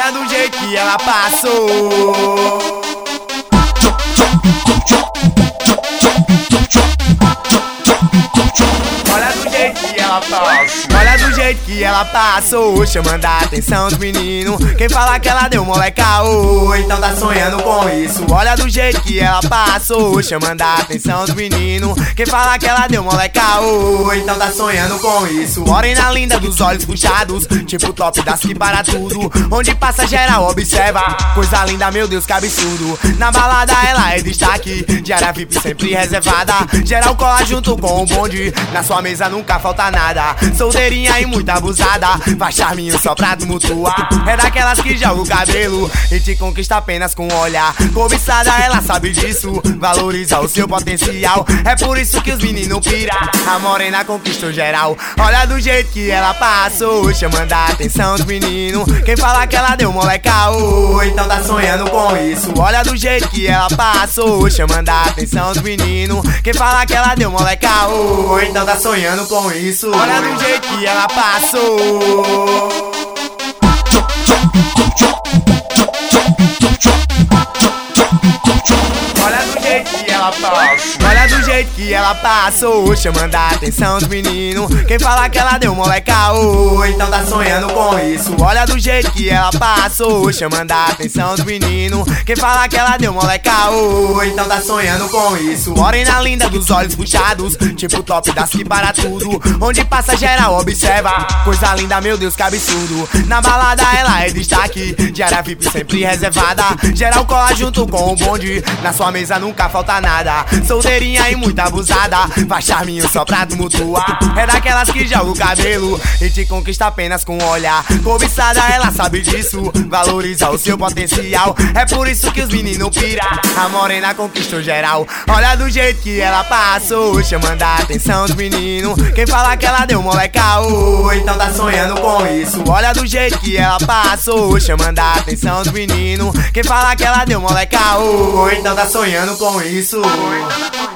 Olha do jeito que ela passou. Ela passa. Olha do jeito que ela passou, chamando a atenção dos meninos. Quem fala que ela deu moleca, oh, então tá sonhando com isso. Olha do jeito que ela passou, chamando a atenção dos meninos. Quem fala que ela deu moleca, oh, então tá sonhando com isso. Morena linda dos olhos puxados, tipo top das que para tudo. Onde passa geral observa, coisa linda, meu Deus, que absurdo. Na balada ela é destaque, de área VIP sempre reservada. Geral cola junto com o bonde, na sua mesa nunca falta nada. Solteirinha e muito abusada, faz charminho só pra tumultuar. É daquelas que joga o cabelo e te conquista apenas com olhar. Cobiçada, ela sabe disso, valoriza o seu potencial. É por isso que os meninos pira, a morena conquistou geral. Olha do jeito que ela passou, chamando a atenção dos meninos. Quem fala que ela deu moleca, então tá sonhando com isso. Olha do jeito que ela passou, chamando a atenção dos meninos. Quem fala que ela deu moleca, então tá sonhando com isso. Olha do jeito que ela passou. Passa. Olha do jeito que ela passou, chamando a atenção dos meninos. Quem fala que ela deu moleca, então tá sonhando com isso. Olha do jeito que ela passou, chamando a atenção dos meninos. Quem fala que ela deu moleca, então tá sonhando com isso. Morena linda dos olhos puxados, tipo top das que para tudo. Onde passa geral observa, coisa linda, meu Deus, que absurdo. Na balada ela é destaque, de área VIP sempre reservada. Geral cola junto com o bonde, na sua mesa nunca falta nada. Solteirinha e muito abusada, faz charminho só pra tumultuar. É daquelas que joga o cabelo e te conquista apenas com olhar. Cobiçada, ela sabe disso, valoriza o seu potencial. É por isso que os meninos pira, a morena conquistou geral. Olha do jeito que ela passou, chamando a atenção dos meninos. Quem fala que ela deu moleca, oh, então tá sonhando com isso. Olha do jeito que ela passou, chamando a atenção dos meninos. Quem fala que ela deu moleca, oh, então tá sonhando com isso. Boy.